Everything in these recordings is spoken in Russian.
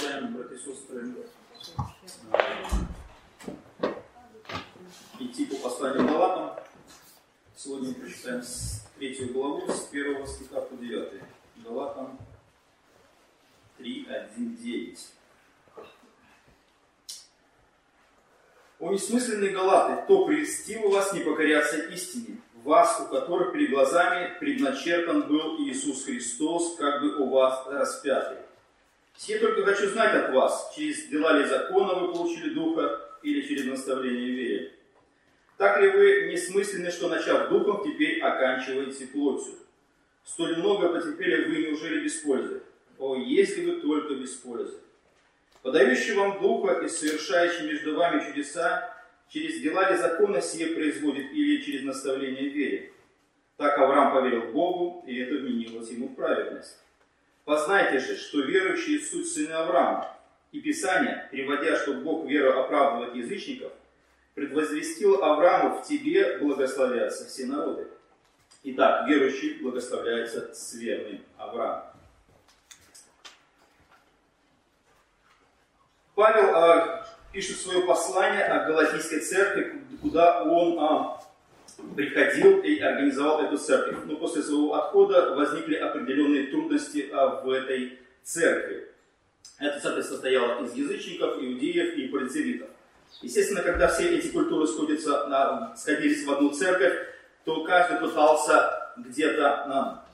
и сестры, идти по посланию Галатам. Сегодня мы прочитаем третью главу, с первого стиха по 9. Галатам 3, 1, 9. О несмысленные Галаты, кто прельстил вас не покоряться истине, вас, у которых перед глазами предначертан был Иисус Христос, как бы у вас распятый. Все только хочу знать от вас, через дела ли закона вы получили Духа или через наставление вере. Так ли вы несмысленны, что начав Духом, теперь оканчиваете плотью? Столь много потерпели вы, неужели без пользы? О, если вы только без пользы! Подающий вам Духа и совершающий между вами чудеса, через дела ли закона сие производит или через наставление вере? Так Авраам поверил Богу, и это вменилось ему в праведность. Познайте же, что верующие суть сыны Авраама. И Писание, приводя, что Бог веру оправдывает язычников, предвозвестил Аврааму в тебе благословятся все народы. Итак, верующий благословляется с верным Авраамом. Павел а, пишет свое послание о Галатийской церкви, куда он а, приходил и организовал эту церковь. Но после своего отхода возникли определенные трудности а, в этой церкви. Эта церковь состояла из язычников, иудеев и полицевитов. Естественно, когда все эти культуры сходятся, на, сходились в одну церковь, то каждый пытался где-то на,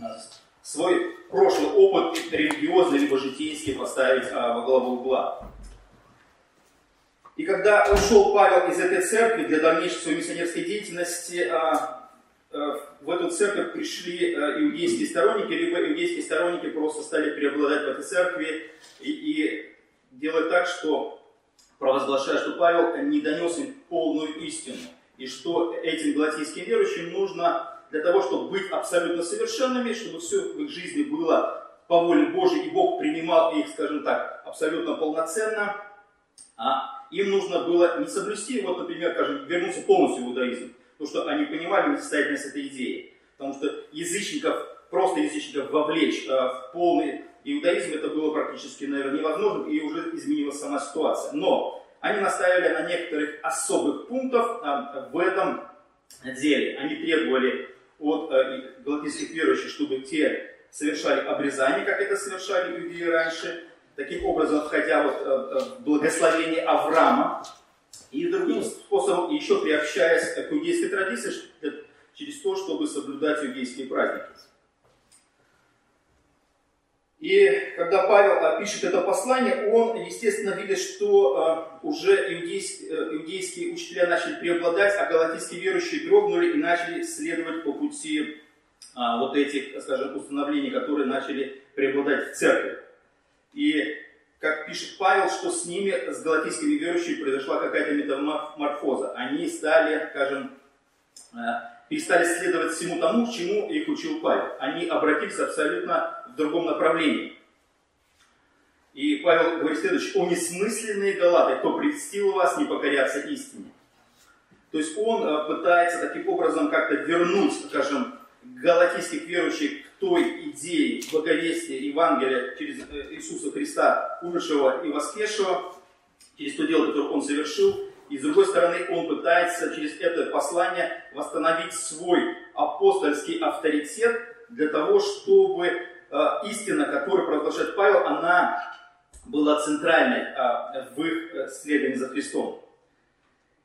на свой прошлый опыт религиозный либо житейский поставить а, во главу угла. И когда ушел Павел из этой церкви для дальнейшей своей миссионерской деятельности, а, а, в эту церковь пришли а, иудейские сторонники, либо иудейские сторонники просто стали преобладать в этой церкви и, и делать так, что провозглашая, что Павел не донес им полную истину, и что этим галатийским верующим нужно для того, чтобы быть абсолютно совершенными, чтобы все в их жизни было по воле Божьей, и Бог принимал их, скажем так, абсолютно полноценно, а им нужно было не соблюсти, вот, например, скажем, вернуться полностью в иудаизм, потому что они понимали несостоятельность этой идеи. Потому что язычников, просто язычников вовлечь э, в полный иудаизм, это было практически, наверное, невозможно, и уже изменилась сама ситуация. Но они наставили на некоторых особых пунктах э, в этом деле. Они требовали от э, галатийских верующих, чтобы те совершали обрезание, как это совершали иудеи раньше, таким образом входя вот э, э, в благословение Авраама, и другим способом еще приобщаясь к иудейской традиции через то, чтобы соблюдать иудейские праздники. И когда Павел пишет это послание, он, естественно, видит, что уже иудейские, э, иудейские учителя начали преобладать, а галатийские верующие дрогнули и начали следовать по пути вот этих, скажем, установлений, которые начали преобладать в церкви. И, как пишет Павел, что с ними, с галатийскими верующими, произошла какая-то метаморфоза. Они стали, скажем, э, перестали следовать всему тому, чему их учил Павел. Они обратились абсолютно в другом направлении. И Павел говорит следующее. «О несмысленные галаты, кто предстил вас не покоряться истине». То есть он э, пытается таким образом как-то вернуть, скажем, галатийских верующих той идеи благовестия Евангелия через э, Иисуса Христа, умершего и воскресшего, через то дело, которое он совершил. И с другой стороны, он пытается через это послание восстановить свой апостольский авторитет для того, чтобы э, истина, которую провозглашает Павел, она была центральной э, в их следовании за Христом.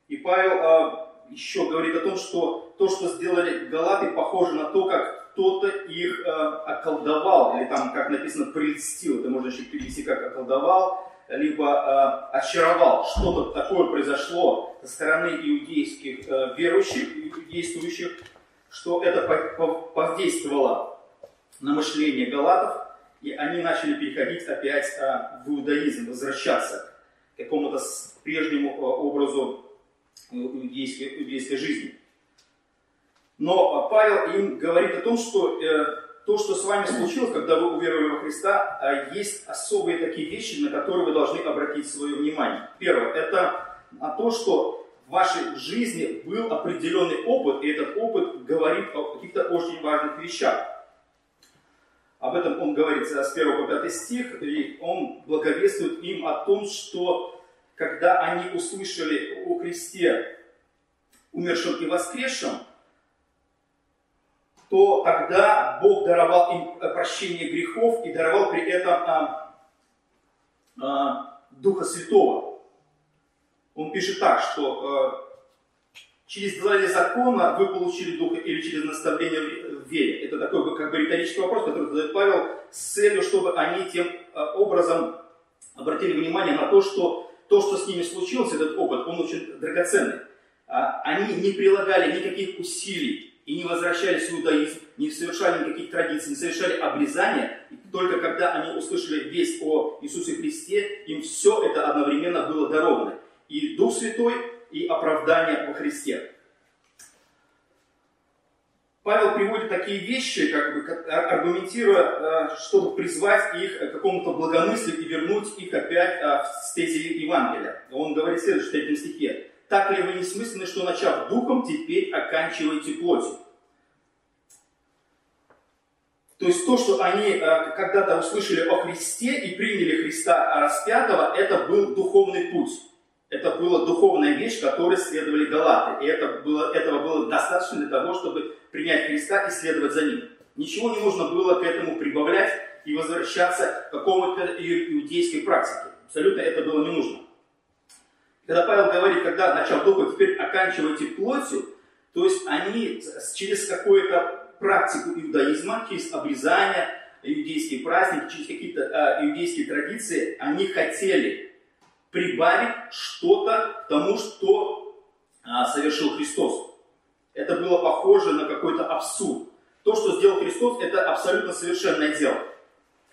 И Павел еще говорит о том, что то, что сделали галаты, похоже на то, как кто-то их э, околдовал, или там, как написано, прельстил, это можно еще перевести как околдовал, либо э, очаровал. Что-то такое произошло со стороны иудейских э, верующих, действующих, что это подействовало на мышление галатов, и они начали переходить опять э, в иудаизм, возвращаться к какому-то прежнему э, образу иудейской, иудейской жизни. Но Павел им говорит о том, что э, то, что с вами случилось, когда вы уверовали во Христа, э, есть особые такие вещи, на которые вы должны обратить свое внимание. Первое, это на то, что в вашей жизни был определенный опыт, и этот опыт говорит о каких-то очень важных вещах. Об этом он говорит с 1 по 5 стих, и он благовествует им о том, что когда они услышали о Христе умершем и воскресшем, то тогда Бог даровал им прощение грехов и даровал при этом а, а, Духа Святого. Он пишет так, что а, через два закона вы получили Духа или через наставление в вере. Это такой как бы риторический вопрос, который задает Павел с целью, чтобы они тем образом обратили внимание на то, что то, что с ними случилось, этот опыт, он очень драгоценный. А, они не прилагали никаких усилий и не возвращались в иудаизм, не совершали никаких традиций, не совершали обрезания. Только когда они услышали весть о Иисусе Христе, им все это одновременно было даровано. И Дух Святой, и оправдание во Христе. Павел приводит такие вещи, как бы, аргументируя, э, чтобы призвать их к какому-то благомыслию и вернуть их опять э, в стези Евангелия. Он говорит следующее в третьем стихе. «Так ли вы не смысленны, что, начав духом, теперь оканчиваете плотью?» То есть то, что они э, когда-то услышали о Христе и приняли Христа распятого, это был духовный путь. Это была духовная вещь, которой следовали галаты. И это было, этого было достаточно для того, чтобы принять Христа и следовать за Ним. Ничего не нужно было к этому прибавлять и возвращаться к какому-то иудейской практике. Абсолютно это было не нужно. Когда Павел говорит, когда начал духа, теперь оканчивайте плотью, то есть они через какую-то практику иудаизма, через обрезание, иудейские праздники, через какие-то э, иудейские традиции, они хотели прибавить что-то к тому, что э, совершил Христос. Это было похоже на какой-то абсурд. То, что сделал Христос, это абсолютно совершенное дело.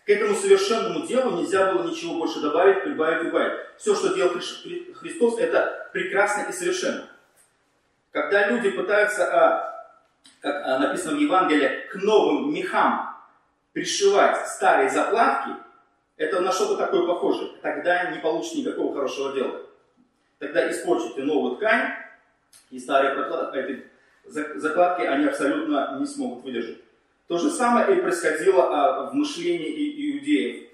К этому совершенному делу нельзя было ничего больше добавить, прибавить, убавить. Все, что делал Христос, это прекрасно и совершенно. Когда люди пытаются, а, как а, написано в Евангелии, к новым мехам пришивать старые заплатки, это на что-то такое похоже. Тогда не получится никакого хорошего дела. Тогда испортите новую ткань, и старые закладки они абсолютно не смогут выдержать. То же самое и происходило а, в мышлении иудеев.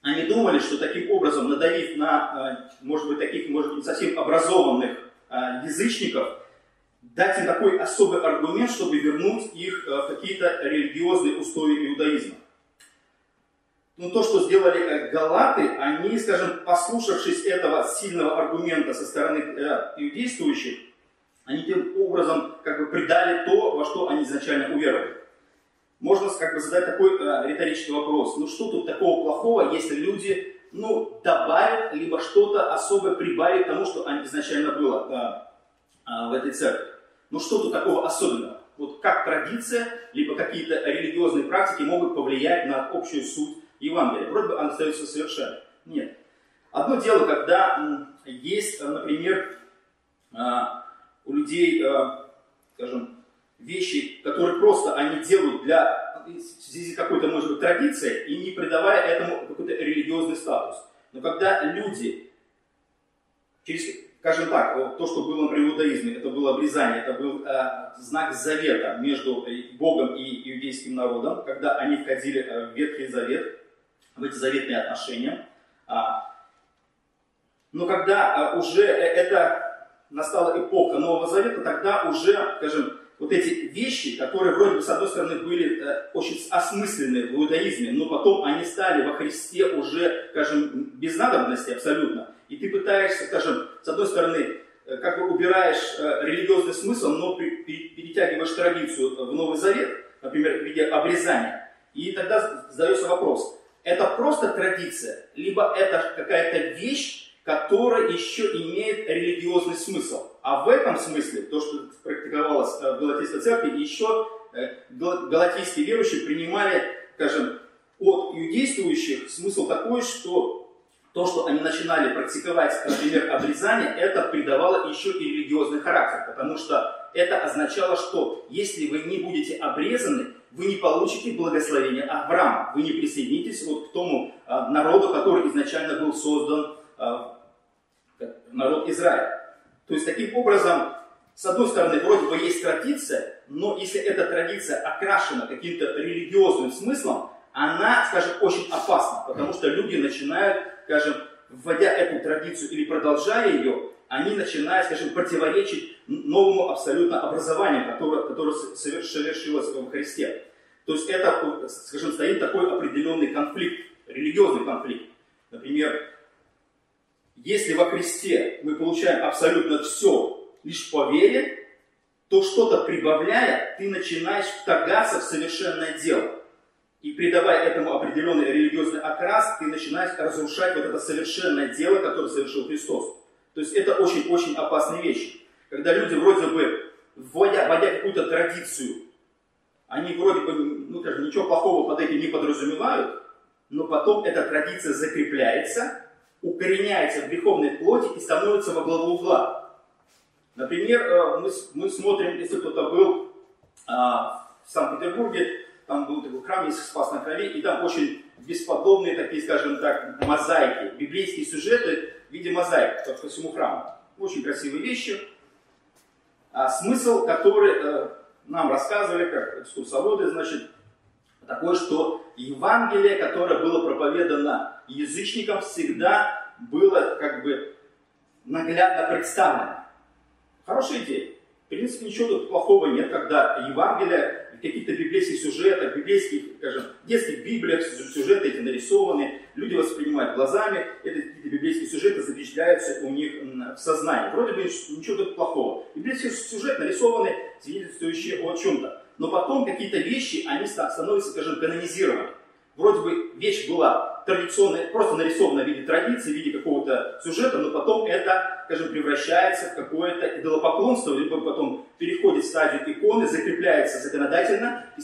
Они думали, что таким образом, надавив на, а, может быть, таких, может быть, совсем образованных а, язычников, дать им такой особый аргумент, чтобы вернуть их в какие-то религиозные устои иудаизма. Но то, что сделали э, галаты, они, скажем, послушавшись этого сильного аргумента со стороны э, иудействующих, они тем образом как бы предали то, во что они изначально уверовали. Можно как бы задать такой э, риторический вопрос. Ну что тут такого плохого, если люди ну, добавят, либо что-то особое прибавят тому, что изначально было э, э, в этой церкви? Ну что тут такого особенного? Вот как традиция, либо какие-то религиозные практики могут повлиять на общую суть Евангелия? Вроде бы она остается совершенно. Нет. Одно дело, когда есть, например, э, у людей, э, скажем, вещи, которые просто они делают для связи какой-то, может быть, традицией, и не придавая этому какой-то религиозный статус. Но когда люди, через, скажем так, то, что было при иудаизме, это было обрезание, это был э, знак завета между Богом и иудейским народом, когда они входили э, в Ветхий Завет, в эти заветные отношения. А, но когда уже это настала эпоха Нового Завета, тогда уже, скажем, вот эти вещи, которые вроде бы с одной стороны были э, очень осмысленны в иудаизме, но потом они стали во Христе уже, скажем, без надобности абсолютно. И ты пытаешься, скажем, с одной стороны, э, как бы убираешь э, религиозный смысл, но перетягиваешь традицию в Новый Завет, например, в виде обрезания. И тогда задается вопрос, это просто традиция, либо это какая-то вещь, которая еще имеет религиозный смысл. А в этом смысле, то, что практиковалось э, в Галатийской церкви, еще э, галатийские верующие принимали, скажем, от иудействующих смысл такой, что то, что они начинали практиковать, например, обрезание, это придавало еще и религиозный характер, потому что это означало, что если вы не будете обрезаны, вы не получите благословение Авраама, вы не присоединитесь вот к тому э, народу, который изначально был создан народ Израиля. То есть таким образом, с одной стороны, вроде бы есть традиция, но если эта традиция окрашена каким-то религиозным смыслом, она, скажем, очень опасна, потому что люди начинают, скажем, вводя эту традицию или продолжая ее, они начинают, скажем, противоречить новому абсолютно образованию, которое, которое совершилось в Христе. То есть это, скажем, стоит такой определенный конфликт, религиозный конфликт. Например, если во Христе мы получаем абсолютно все лишь по вере, то что-то прибавляя, ты начинаешь вторгаться в совершенное дело. И придавая этому определенный религиозный окрас, ты начинаешь разрушать вот это совершенное дело, которое совершил Христос. То есть это очень-очень опасные вещи. Когда люди вроде бы, вводя, вводя какую-то традицию, они вроде бы, ну скажем, ничего плохого под этим не подразумевают, но потом эта традиция закрепляется, укореняется в греховной плоти и становится во главу угла. Например, э, мы, мы смотрим, если кто-то был а, в Санкт-Петербурге, там был такой храм, есть Спас на крови, и там очень бесподобные такие, скажем так, мозаики, библейские сюжеты в виде мозаик по всему храму. Очень красивые вещи. А смысл, который э, нам рассказывали, как экскурсоводы, значит, такой, что Евангелие, которое было проповедано язычникам, всегда было как бы наглядно представлено. Хорошая идея. В принципе, ничего тут плохого нет, когда Евангелие каких-то библейских сюжетах, библейских, скажем, детских библиях сюжеты эти нарисованы, люди воспринимают глазами, эти какие-то библейские сюжеты запечатляются у них в сознании. Вроде бы ничего тут плохого. Библейский сюжет нарисованы, свидетельствующие о чем-то. Но потом какие-то вещи, они становятся, скажем, канонизированы. Вроде бы вещь была традиционная, просто нарисована в виде традиции, в виде какого-то сюжета, но потом это, скажем, превращается в какое-то идолопоклонство, либо потом переходит в стадию иконы, закрепляется законодательно, и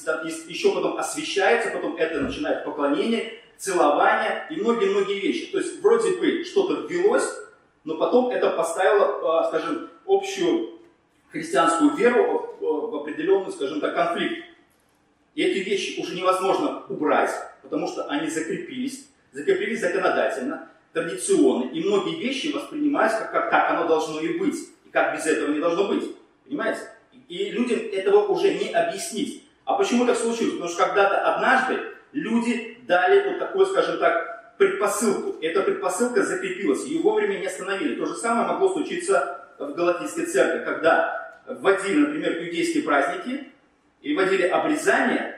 еще потом освещается, потом это начинает поклонение, целование и многие-многие вещи. То есть вроде бы что-то ввелось, но потом это поставило, а, скажем, общую христианскую веру определенный, скажем так, конфликт. И эти вещи уже невозможно убрать, потому что они закрепились, закрепились законодательно, традиционно, и многие вещи воспринимаются как, как, как оно должно и быть, и как без этого не должно быть. Понимаете? И людям этого уже не объяснить. А почему так случилось? Потому что когда-то однажды люди дали вот такой, скажем так, предпосылку. Эта предпосылка закрепилась, ее вовремя не остановили. То же самое могло случиться в Галатийской церкви, когда вводили, например, иудейские праздники, и вводили обрезание,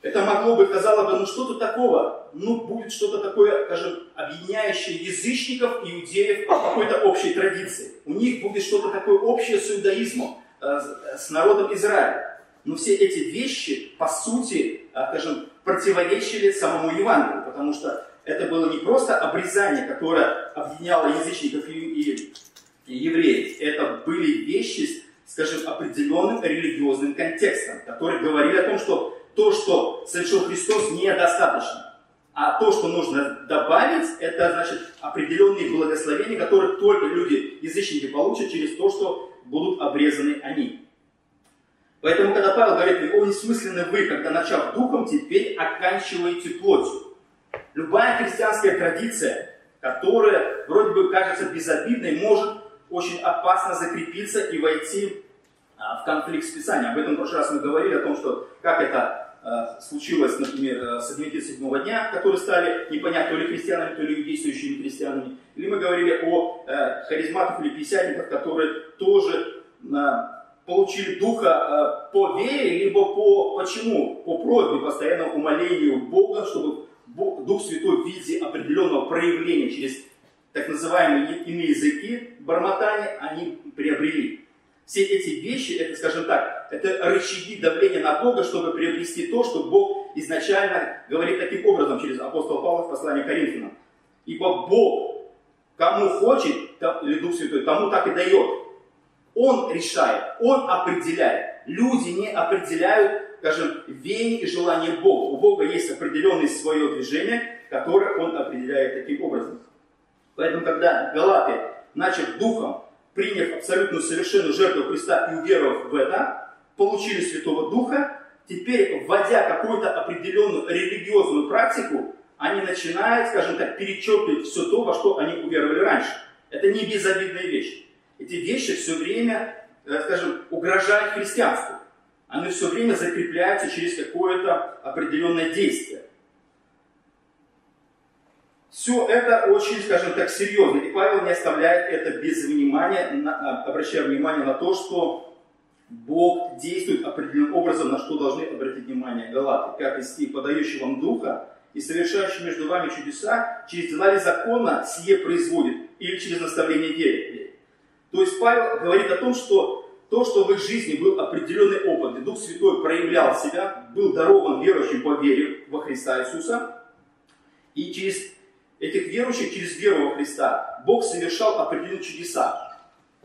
это могло быть, казалось бы, ну что тут такого? Ну, будет что-то такое, скажем, объединяющее язычников, иудеев по какой-то общей традиции. У них будет что-то такое общее с иудаизмом, э, с народом Израиля. Но все эти вещи, по сути, э, скажем, противоречили самому Евангелию, потому что это было не просто обрезание, которое объединяло язычников и, и евреев. Это были вещи, скажем, определенным религиозным контекстом, которые говорили о том, что то, что совершил Христос, недостаточно. А то, что нужно добавить, это значит определенные благословения, которые только люди, язычники, получат через то, что будут обрезаны они. Поэтому, когда Павел говорит, о, несмысленны вы, когда начав духом, теперь оканчиваете плотью. Любая христианская традиция, которая вроде бы кажется безобидной, может очень опасно закрепиться и войти а, в конфликт с Писанием. Об этом в прошлый раз мы говорили, о том, что как это Э, случилось, например, э, с Адвентистов седьмого дня, которые стали непонятно то ли христианами, то ли действующими христианами. Или мы говорили о харизматах или писятниках, которые тоже получили духа по вере, либо по почему? По просьбе, постоянному умолению Бога, чтобы Дух Святой в виде определенного проявления через так называемые иные языки, бормотания, они приобрели. Все эти вещи, это, скажем так, это рычаги давления на Бога, чтобы приобрести то, что Бог изначально говорит таким образом через апостола Павла в послании к Коринфянам. Ибо Бог, кому хочет, или Дух Святой, тому так и дает. Он решает, Он определяет. Люди не определяют, скажем, веяние и желание Бога. У Бога есть определенное свое движение, которое Он определяет таким образом. Поэтому, когда Галаты, начав духом, приняв абсолютную совершенную жертву Христа и уверовав в это, получили Святого Духа, теперь, вводя какую-то определенную религиозную практику, они начинают, скажем так, перечеркивать все то, во что они уверовали раньше. Это не безобидная вещь. Эти вещи все время, э, скажем, угрожают христианству. Они все время закрепляются через какое-то определенное действие. Все это очень, скажем так, серьезно. И Павел не оставляет это без внимания, на, обращая внимание на то, что Бог действует определенным образом, на что должны обратить внимание Галаты. Пятый стих, подающий вам духа и совершающий между вами чудеса, через дела ли закона сие производит, или через наставление вере. То есть Павел говорит о том, что то, что в их жизни был определенный опыт, и Дух Святой проявлял себя, был дарован верующим по вере во Христа Иисуса, и через этих верующих, через веру во Христа, Бог совершал определенные чудеса.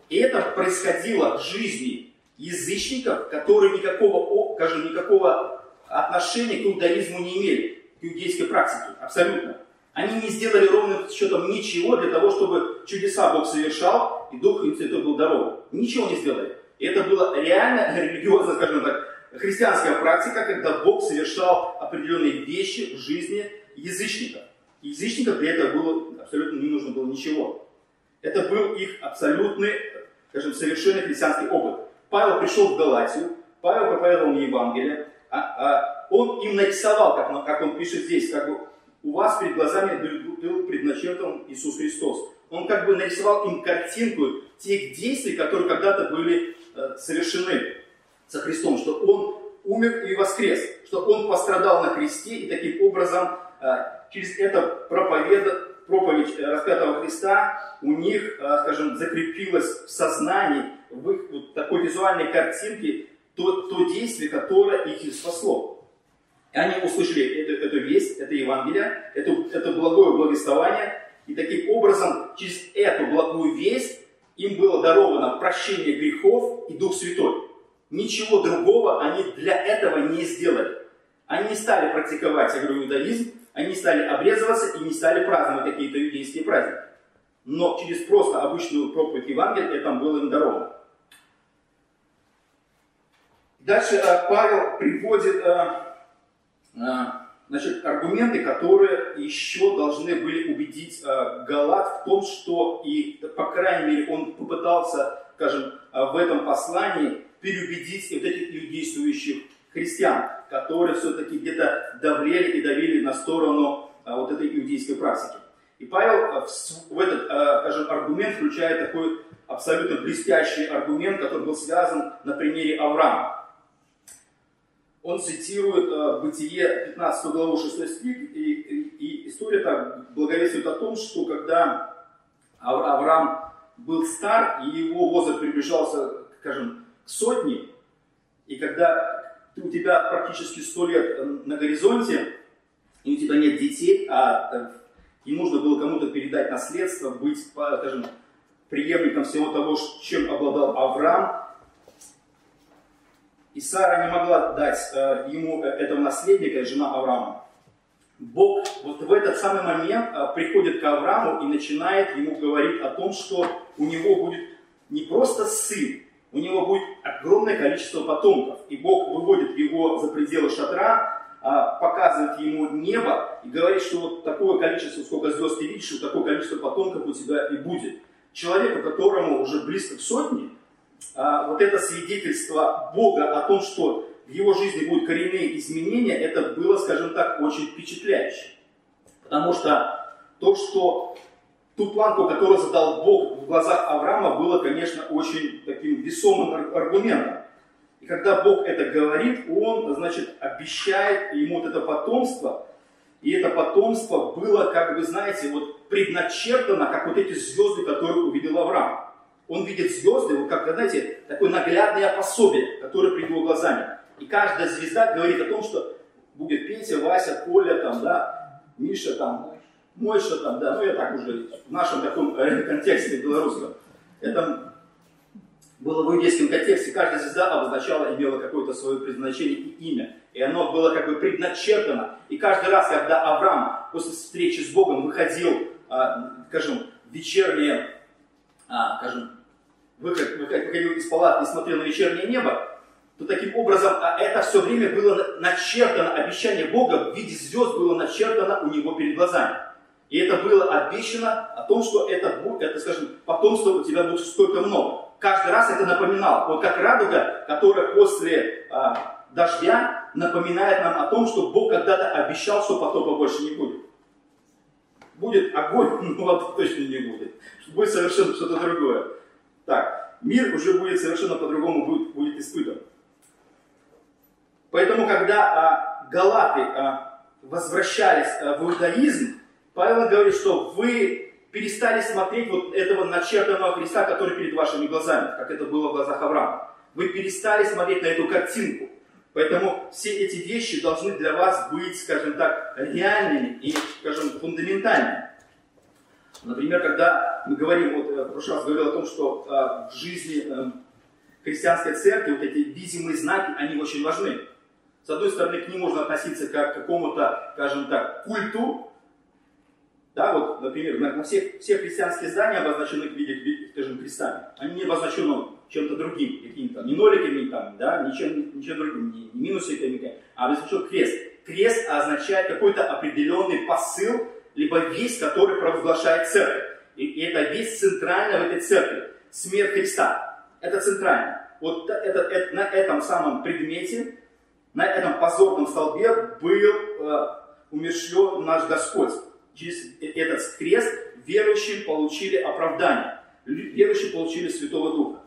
И это происходило в жизни язычников, которые никакого, скажем, никакого отношения к иудаизму не имели, к иудейской практике, абсолютно. Они не сделали ровным счетом ничего для того, чтобы чудеса Бог совершал, и Дух Святой был дарован. Ничего не сделали. И это была реально религиозная, скажем так, христианская практика, когда Бог совершал определенные вещи в жизни язычников. Язычников для этого было абсолютно не нужно было ничего. Это был их абсолютный, скажем, совершенный христианский опыт. Павел пришел в Галатию, Павел проповедовал им Евангелие, а, а он им нарисовал, как, как он пишет здесь, как бы у вас перед глазами был предначертан Иисус Христос. Он как бы нарисовал им картинку тех действий, которые когда-то были э, совершены со Христом, что Он умер и воскрес, что Он пострадал на кресте, и таким образом э, через это проповед, проповедь распятого Христа у них, э, скажем, закрепилось в сознании, в их вот такой визуальной картинке то, то действие, которое их спасло. И они услышали эту, эту весть, это Евангелие, это, это благое благовествование, и таким образом через эту благую весть им было даровано прощение грехов и Дух Святой. Ничего другого они для этого не сделали. Они не стали практиковать, я говорю, иудаизм, они не стали обрезываться и не стали праздновать какие-то иудейские праздники. Но через просто обычную проповедь Евангелия это было им даровано. Дальше э, Павел приводит э, а, значит, аргументы, которые еще должны были убедить э, Галат в том, что, и, по крайней мере, он попытался, скажем, э, в этом послании переубедить вот этих действующих христиан, которые все-таки где-то давлели и давили на сторону э, вот этой иудейской практики. И Павел в, в этот, скажем, аргумент включает такой абсолютно блестящий аргумент, который был связан на примере Авраама он цитирует Бытие 15 главу 6 стих, и, и, и история так благовествует о том, что когда Авраам был стар, и его возраст приближался, скажем, к сотне, и когда у тебя практически сто лет э, на горизонте, и у тебя нет детей, а э, и нужно было кому-то передать наследство, быть, скажем, преемником всего того, чем обладал Авраам, и Сара не могла дать э, ему этого наследника, жена Авраама. Бог вот в этот самый момент приходит к Аврааму и начинает ему говорить о том, что у него будет не просто сын, у него будет огромное количество потомков. И Бог выводит его за пределы шатра, показывает ему небо и говорит, что вот такое количество, сколько звезд ты видишь, вот такое количество потомков у тебя и будет. Человеку, которому уже близко к сотне, а, вот это свидетельство Бога о том, что в его жизни будут коренные изменения, это было, скажем так, очень впечатляюще. Потому что то, что ту планку, которую задал Бог в глазах Авраама, было, конечно, очень таким весомым аргументом. И когда Бог это говорит, Он, значит, обещает ему вот это потомство, и это потомство было, как вы знаете, вот предначертано, как вот эти звезды, которые увидел Авраам. Он видит звезды, вот как, знаете, такое наглядное пособие, которое перед его глазами. И каждая звезда говорит о том, что будет Петя, Вася, Коля, там, да, Миша, там, Мойша, там, да, ну я так уже в нашем таком э, контексте белорусском. Это было в иудейском контексте, каждая звезда обозначала, имела какое-то свое предназначение и имя. И оно было как бы предначертано. И каждый раз, когда Авраам после встречи с Богом выходил, а, скажем, вечернее а, скажем, выход, выходил из палаты и смотрел на вечернее небо, то таким образом а это все время было начертано, обещание Бога в виде звезд было начертано у него перед глазами. И это было обещано о том, что это, это скажем, потомство у тебя будет столько много. Каждый раз это напоминало. Вот как радуга, которая после а, дождя напоминает нам о том, что Бог когда-то обещал, что потопа больше не будет. Будет огонь, но воды точно не будет. Будет совершенно что-то другое. Так, мир уже будет совершенно по-другому будет, будет испытан. Поэтому, когда а, галаты а, возвращались а, в иудаизм, Павел говорит, что вы перестали смотреть вот этого начертанного Христа, который перед вашими глазами, как это было в глазах Авраама. Вы перестали смотреть на эту картинку. Поэтому все эти вещи должны для вас быть, скажем так, реальными и, скажем, фундаментальными. Например, когда мы говорим, вот я в прошлый раз говорил о том, что э, в жизни э, христианской церкви вот эти видимые знаки, они очень важны. С одной стороны, к ним можно относиться как к какому-то, скажем так, культу. Да, вот, например, на, на всех, все христианские здания обозначены в виде, скажем, крестами. Они не обозначены чем-то другим, какими-то, не ноликами, там, да, ничем, ничем другим, не, не минусиками, а обозначен крест. Крест означает какой-то определенный посыл, либо весть, который провозглашает церковь. И, и эта весть центральная в этой церкви. Смерть Христа. Это центрально. Вот это, это, на этом самом предмете на этом позорном столбе был э, умершлен наш Господь. Через этот крест верующие получили оправдание. Верующие получили Святого Духа.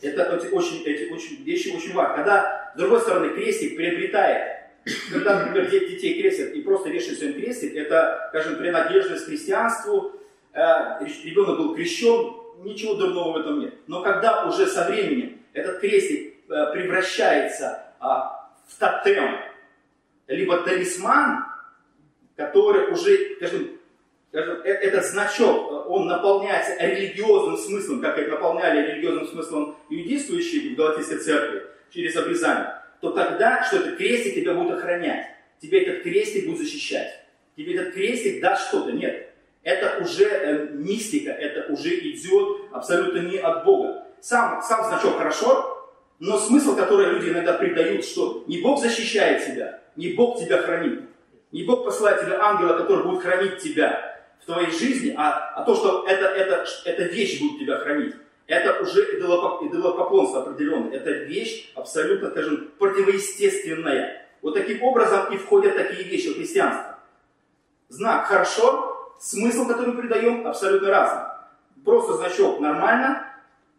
Это эти, очень, эти очень, вещи очень важны. Когда, с другой стороны, крестик приобретает, когда, например, детей крестят и просто вешают своим крестик, это, скажем, принадлежность к христианству, э, ребенок был крещен, ничего дурного в этом нет. Но когда уже со временем этот крестик э, превращается а, в тотем, либо талисман, который уже, скажем, э, этот значок, он наполняется религиозным смыслом, как это наполняли религиозным смыслом иудействующие в Галатийской церкви через обрезание, то тогда, что этот крестик тебя будет охранять, тебе этот крестик будет защищать, тебе этот крестик даст что-то. Нет, это уже э, мистика, это уже идет абсолютно не от Бога. Сам, сам значок хорошо, но смысл, который люди иногда придают, что не Бог защищает тебя, не Бог тебя хранит, не Бог посылает тебе ангела, который будет хранить тебя в твоей жизни, а, а то, что это, это, эта вещь будет тебя хранить. Это уже идолопоклонство определенное. Это вещь абсолютно, скажем, противоестественная. Вот таким образом и входят такие вещи в христианство. Знак хорошо, смысл, который мы придаем, абсолютно разный. Просто значок нормально.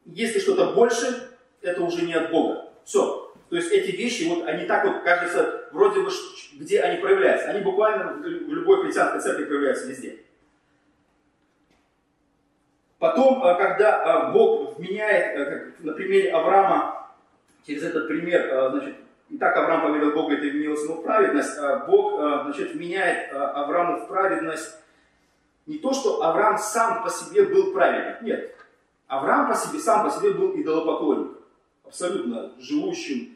Если что-то больше, это уже не от Бога. Все. То есть эти вещи, вот они так вот, кажется, вроде бы, где они проявляются. Они буквально в любой христианской церкви проявляются везде. Потом, а, когда а, Бог вменяет, а, на примере Авраама, через этот пример, значит, и так Авраам поверил Богу, это вменилось ему в праведность, Бог, значит, вменяет Аврааму в праведность не то, что Авраам сам по себе был праведник, нет. Авраам по себе, сам по себе был идолопоклонник абсолютно живущим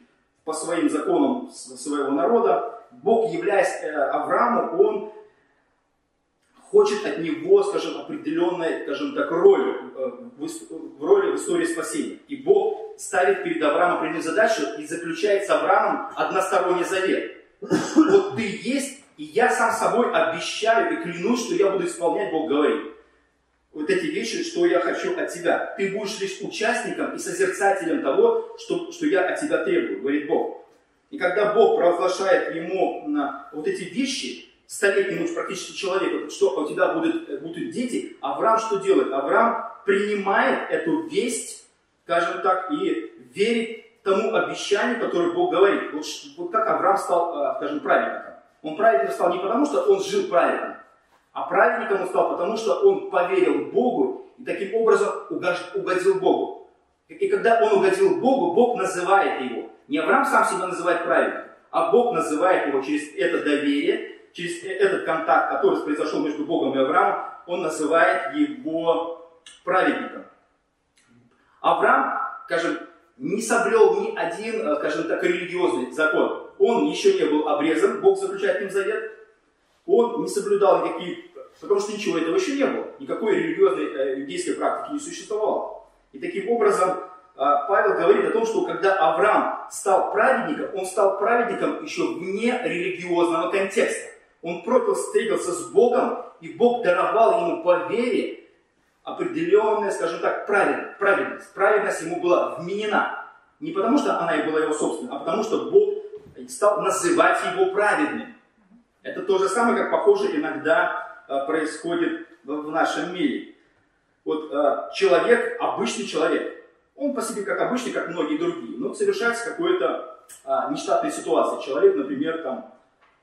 по своим законам своего народа, Бог, являясь э, Аврааму, он хочет от него, скажем, определенной, скажем так, роли, э, в роли в истории спасения. И Бог ставит перед Авраамом определенную задачу и заключает с Авраамом односторонний завет. Вот ты есть, и я сам собой обещаю и клянусь, что я буду исполнять, Бог говорит вот эти вещи, что я хочу от тебя. Ты будешь лишь участником и созерцателем того, что, что я от тебя требую, говорит Бог. И когда Бог провозглашает ему на вот эти вещи, столетнему практически человеку, что у тебя будут, будут дети, Авраам что делает? Авраам принимает эту весть, скажем так, и верит тому обещанию, которое Бог говорит. Вот, вот как Авраам стал, э, скажем, праведником. Он праведником стал не потому, что он жил правильно, а праведником он стал, потому что он поверил Богу и таким образом угодил Богу. И когда он угодил Богу, Бог называет его. Не Авраам сам себя называет праведником, а Бог называет его через это доверие, через э, этот контакт, который произошел между Богом и Авраамом, он называет его праведником. Авраам, скажем, не соблел ни один, э, скажем так, религиозный закон. Он еще не был обрезан, Бог заключает с ним завет, он не соблюдал никакие, потому что ничего этого еще не было, никакой религиозной э, иудейской практики не существовало. И таким образом э, Павел говорит о том, что когда Авраам стал праведником, он стал праведником еще вне религиозного контекста. Он просто встретился с Богом, и Бог даровал ему по вере определенная, скажем так, праведность. Праведность ему была вменена. Не потому, что она и была его собственной, а потому, что Бог стал называть его праведным. Это то же самое, как похоже иногда а, происходит в нашем мире. Вот а, человек, обычный человек, он по себе как обычный, как многие другие, но совершается какой-то а, нештатной ситуации. Человек, например, там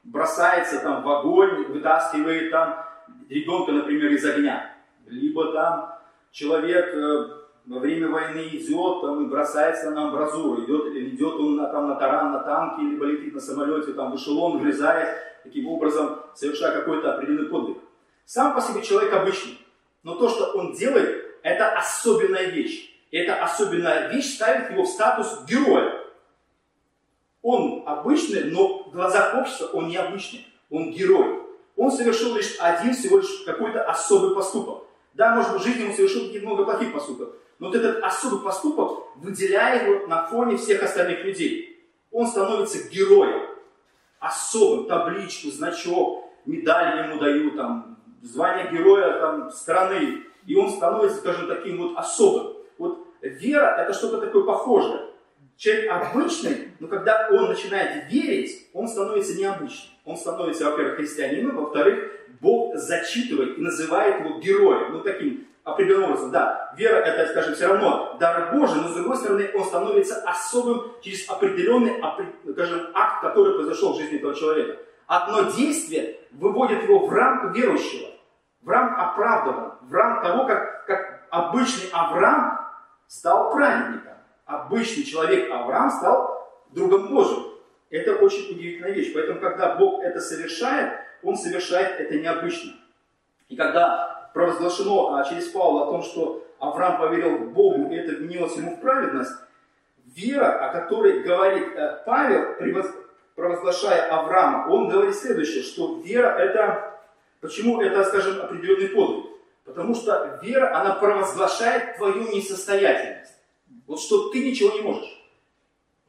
бросается там, в огонь, вытаскивает там ребенка, например, из огня. Либо там человек э, во время войны идет там, и бросается на амбразуру, идет, идет он на, там, на таран, на танке, либо летит на самолете, там, в эшелон, влезает, таким образом совершая какой-то определенный подвиг. Сам по себе человек обычный, но то, что он делает, это особенная вещь. И эта особенная вещь ставит его в статус героя. Он обычный, но в глазах общества он необычный. Он герой. Он совершил лишь один, всего лишь какой-то особый поступок. Да, может быть, в жизни он совершил какие-то много плохих поступков. Но вот этот особый поступок выделяет его на фоне всех остальных людей. Он становится героем. Особым. Табличку, значок, медали ему дают, там, звание героя там, страны. И он становится, скажем, таким вот особым. Вот вера – это что-то такое похожее. Человек обычный, но когда он начинает верить, он становится необычным. Он становится, во-первых, христианином, во-вторых, Бог зачитывает и называет его героем. Ну, таким определенным образом, да. Вера это, скажем, все равно дар Божий, но с другой стороны, он становится особым через определенный, скажем, акт, который произошел в жизни этого человека. Одно действие выводит его в рамку верующего, в рамку оправданного, в рамку того, как, как обычный Авраам стал праведником обычный человек Авраам стал другом Божьим. Это очень удивительная вещь. Поэтому, когда Бог это совершает, Он совершает это необычно. И когда провозглашено а, через Павла о том, что Авраам поверил в Богу, и это вменилось ему в праведность, вера, о которой говорит э, Павел, провозглашая Авраама, он говорит следующее, что вера это, почему это, скажем, определенный подвиг? Потому что вера, она провозглашает твою несостоятельность. Вот что ты ничего не можешь.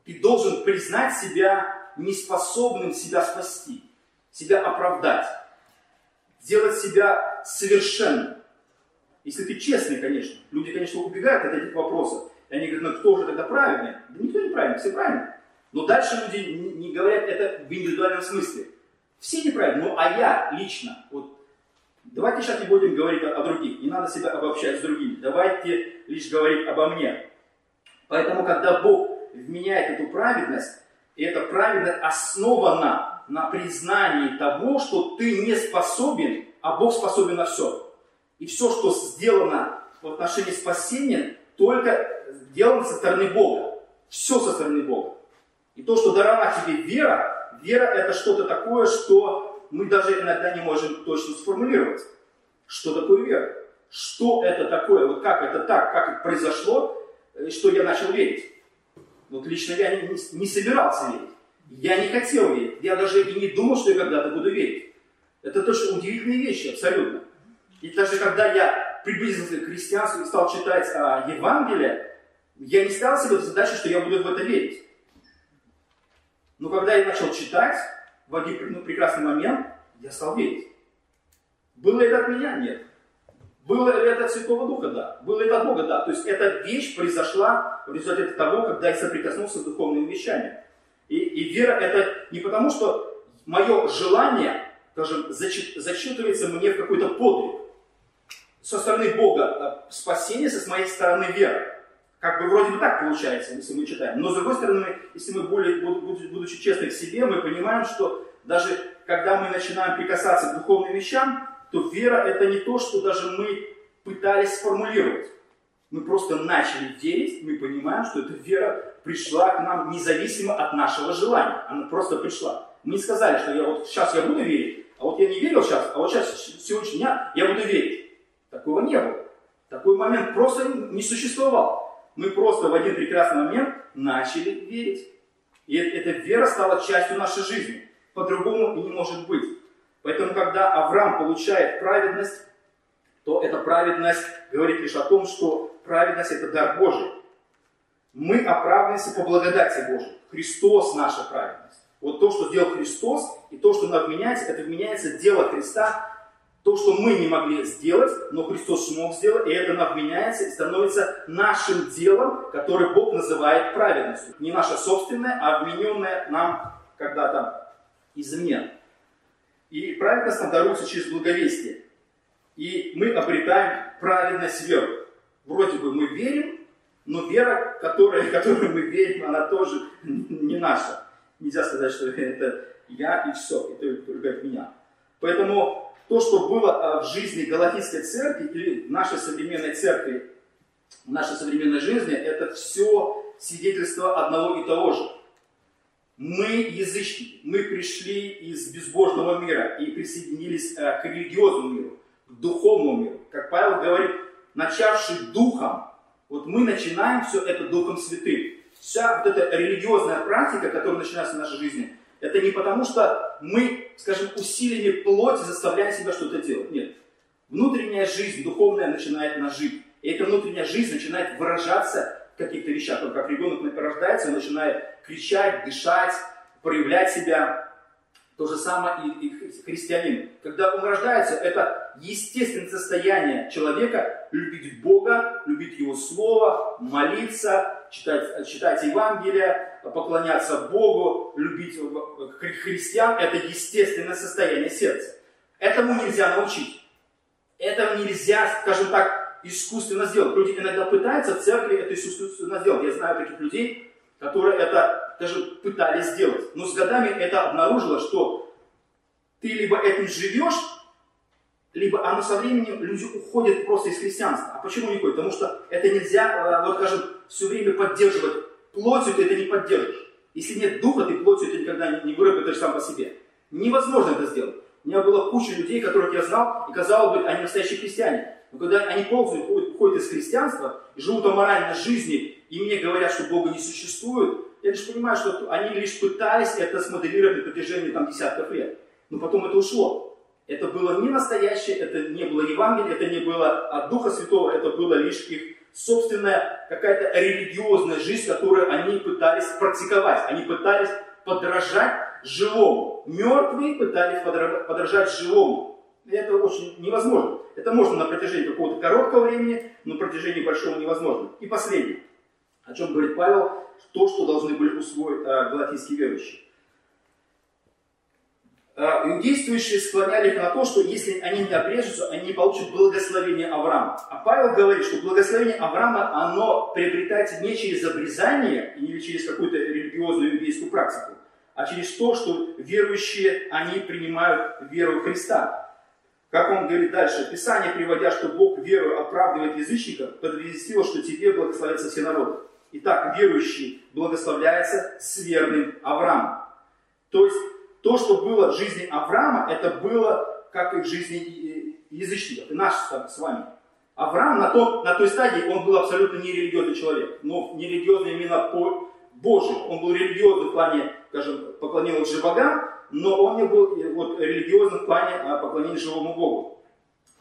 Ты должен признать себя неспособным себя спасти, себя оправдать, сделать себя совершенным. Если ты честный, конечно. Люди, конечно, убегают от этих вопросов. И они говорят, ну кто же тогда правильный? Да никто не правильный, все правильные. Но дальше люди не говорят это в индивидуальном смысле. Все неправильные, ну а я лично, вот давайте сейчас не будем говорить о, о других, не надо себя обобщать с другими, давайте лишь говорить обо мне. Поэтому, когда Бог вменяет эту праведность, и эта праведность основана на признании того, что ты не способен, а Бог способен на все. И все, что сделано в отношении спасения, только сделано со стороны Бога. Все со стороны Бога. И то, что дарована тебе вера, вера это что-то такое, что мы даже иногда не можем точно сформулировать. Что такое вера? Что это такое? Вот как это так? Как это произошло? Что я начал верить. Вот лично я не, не собирался верить. Я не хотел верить. Я даже и не думал, что я когда-то буду верить. Это тоже удивительные вещи, абсолютно. И даже когда я приблизился к христианству и стал читать а, Евангелие, я не ставил себе задачу, что я буду в это верить. Но когда я начал читать, в один ну, прекрасный момент я стал верить. Было это от меня? Нет. Было ли это от Святого Духа? Да. Было это от Бога? Да. То есть эта вещь произошла в результате того, когда я соприкоснулся с духовными вещами. И, и вера это не потому, что мое желание, скажем, зачитывается мне в какой-то подвиг. Со стороны Бога э, спасение, со моей стороны вера. Как бы вроде бы так получается, если мы читаем. Но с другой стороны, если мы, более, будучи честны к себе, мы понимаем, что даже когда мы начинаем прикасаться к духовным вещам, то вера это не то, что даже мы пытались сформулировать. Мы просто начали верить, мы понимаем, что эта вера пришла к нам независимо от нашего желания. Она просто пришла. Мы не сказали, что я вот сейчас я буду верить, а вот я не верил сейчас, а вот сейчас, сегодняшнего дня я буду верить. Такого не было. Такой момент просто не существовал. Мы просто в один прекрасный момент начали верить. И эта вера стала частью нашей жизни. По-другому и не может быть. Поэтому, когда Авраам получает праведность, то эта праведность говорит лишь о том, что праведность это дар Божий. Мы оправдываемся по благодати Божией. Христос наша праведность. Вот то, что сделал Христос, и то, что нам вменяется, это вменяется дело Христа, то, что мы не могли сделать, но Христос смог сделать, и это нам вменяется и становится нашим делом, которое Бог называет праведностью. Не наше собственное, а вмененное нам когда-то извне. И праведность нам даруется через благовестие. и мы обретаем праведность веры. Вроде бы мы верим, но вера, которая, которой мы верим, она тоже не наша. Нельзя сказать, что это я и все, и только от меня. Поэтому то, что было а, в жизни Галатийской церкви или нашей современной церкви, в нашей современной жизни, это все свидетельство одного и того же. Мы язычники, мы пришли из безбожного мира и присоединились а, к религиозному миру, к духовному миру. Как Павел говорит, начавший духом, вот мы начинаем все это Духом Святым. Вся вот эта религиозная практика, которая начинается в нашей жизни, это не потому, что мы, скажем, усилиями плоти заставляем себя что-то делать. Нет. Внутренняя жизнь, духовная, начинает нажить. И эта внутренняя жизнь начинает выражаться в каких-то вещах. Вот как ребенок рождается, он начинает кричать, дышать, проявлять себя. То же самое и, и христианин. Когда он рождается, это естественное состояние человека любить Бога, любить Его Слово, молиться, читать, читать Евангелие, поклоняться Богу, любить христиан. Это естественное состояние сердца. Этому нельзя научить. Этого нельзя, скажем так, искусственно сделать. Люди иногда пытаются в церкви это искусственно сделать. Я знаю таких людей, которые это даже пытались сделать. Но с годами это обнаружило, что ты либо этим живешь, либо оно со временем люди уходят просто из христианства. А почему не уходят? Потому что это нельзя, э, вот скажем, все время поддерживать. Плотью ты это не поддержишь. Если нет духа, ты плотью это никогда не выработаешь сам по себе. Невозможно это сделать. У меня было куча людей, которых я знал, и казалось бы, они настоящие христиане. Но когда они полностью уходят из христианства и живут аморальной жизни, и мне говорят, что Бога не существует, я лишь понимаю, что они лишь пытались это смоделировать на протяжении там, десятков лет. Но потом это ушло. Это было не настоящее, это не было Евангелие, это не было от Духа Святого, это было лишь их собственная какая-то религиозная жизнь, которую они пытались практиковать. Они пытались подражать живому. Мертвые пытались подражать живому. И это очень невозможно. Это можно на протяжении какого-то короткого времени, но на протяжении большого невозможно. И последнее, о чем говорит Павел, то, что должны были усвоить а, галатийские верующие. А, иудействующие склоняли их на то, что если они не обрежутся, они не получат благословение Авраама. А Павел говорит, что благословение Авраама, оно приобретается не через обрезание или через какую-то религиозную иудейскую практику, а через то, что верующие, они принимают веру Христа. Как он говорит дальше, Писание, приводя, что Бог веру оправдывает язычников, подвестило, что тебе благословятся все народы. Итак, верующий благословляется с верным Авраамом. То есть, то, что было в жизни Авраама, это было, как и в жизни язычников, и наш с вами. Авраам на, том, на той стадии, он был абсолютно нерелигиозный человек, но нерелигиозный именно по Божию. Он был религиозный в плане, скажем, поклонился же богам, но он не был вот, религиозным в плане а, поклонения живому Богу.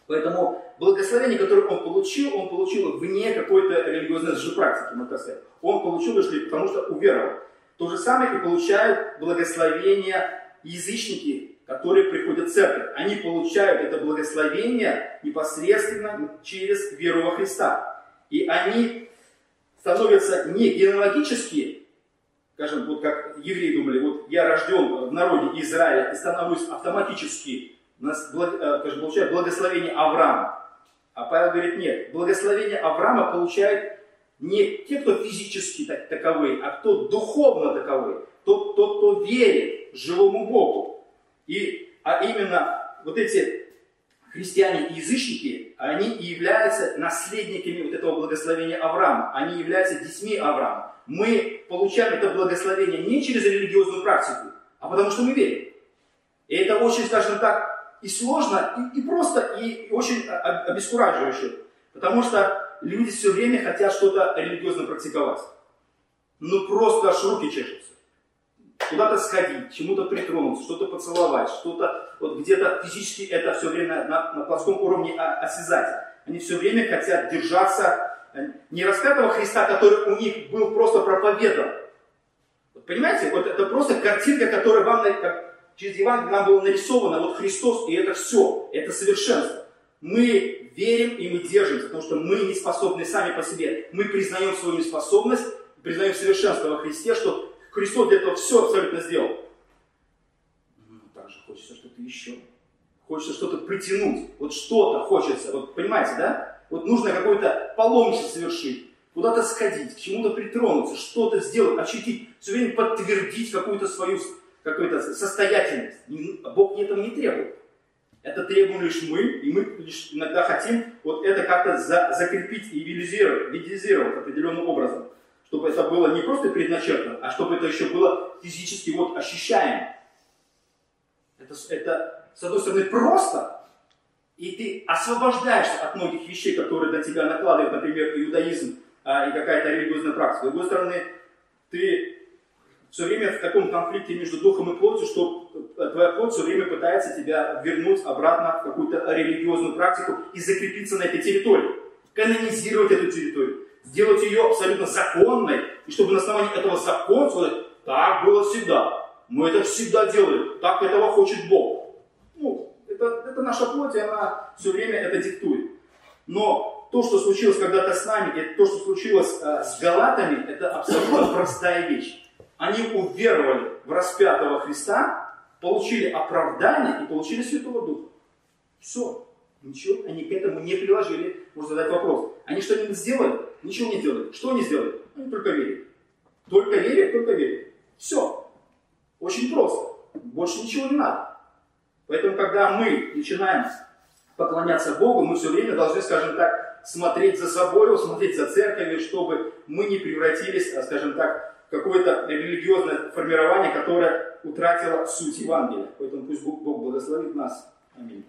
Поэтому благословение, которое он получил, он получил вне какой-то религиозной же практики, можно так сказать. Он получил лишь потому, что уверовал. То же самое и получают благословение язычники, которые приходят в церковь. Они получают это благословение непосредственно через веру во Христа. И они становятся не генеалогически, скажем, вот как евреи думали, вот я рожден в народе Израиля и становлюсь автоматически, э, скажем, получаю благословение Авраама. А Павел говорит, нет, благословение Авраама получают не те, кто физически так, таковые, а кто духовно таковые, тот, тот, кто верит живому Богу. И, а именно вот эти христиане и язычники, они и являются наследниками вот этого благословения Авраама. Они являются детьми Авраама. Мы получаем это благословение не через религиозную практику, а потому что мы верим. И это очень, скажем так, и сложно, и, и просто, и очень обескураживающе. Потому что люди все время хотят что-то религиозно практиковать. Ну просто аж руки чешутся. Куда-то сходить, чему-то притронуться, что-то поцеловать, что-то вот где-то физически это все время на, на плоском уровне осязать. Они все время хотят держаться э, не распятого Христа, который у них был просто проповедан. Вот понимаете, вот это просто картинка, которая вам, как, через Евангелие нам было нарисовано, вот Христос, и это все, это совершенство. Мы верим и мы держимся, потому что мы не способны сами по себе. Мы признаем свою неспособность, признаем совершенство во Христе, что Христос для этого все абсолютно сделал. Ну, также хочется что-то еще. хочется что-то притянуть, вот что-то хочется, вот понимаете, да? Вот нужно какое-то паломничество совершить, куда-то сходить, к чему-то притронуться, что-то сделать, ощутить, все время подтвердить какую-то свою какую-то состоятельность. Бог этого не требует. Это требуем лишь мы, и мы лишь иногда хотим вот это как-то за, закрепить и видизировать определенным образом. Чтобы это было не просто предначертано, а чтобы это еще было физически вот ощущаемо. Это, это, с одной стороны, просто, и ты освобождаешься от многих вещей, которые на тебя накладывает, например, иудаизм а, и какая-то религиозная практика. С другой стороны, ты все время в таком конфликте между духом и плотью, что твоя плоть все время пытается тебя вернуть обратно в какую-то религиозную практику и закрепиться на этой территории, канонизировать эту территорию, сделать ее абсолютно законной, и чтобы на основании этого закона сказать, так было всегда, мы это всегда делали, так этого хочет Бог. Ну, это, это наша плоть, и она все время это диктует. Но то, что случилось когда-то с нами, и то, что случилось э, с галатами, это абсолютно простая вещь. Они уверовали в распятого Христа, получили оправдание и получили Святого Духа. Все. Ничего они к этому не приложили. Можно задать вопрос. Они что-нибудь сделали? Ничего не сделали. Что они сделали? Они только верили. Только верили, только верили. Все. Очень просто. Больше ничего не надо. Поэтому, когда мы начинаем поклоняться Богу, мы все время должны, скажем так, смотреть за собой, смотреть за церковью, чтобы мы не превратились, а, скажем так, в какое-то религиозное формирование, которое утратило суть Евангелия. Поэтому пусть Бог благословит нас. Аминь.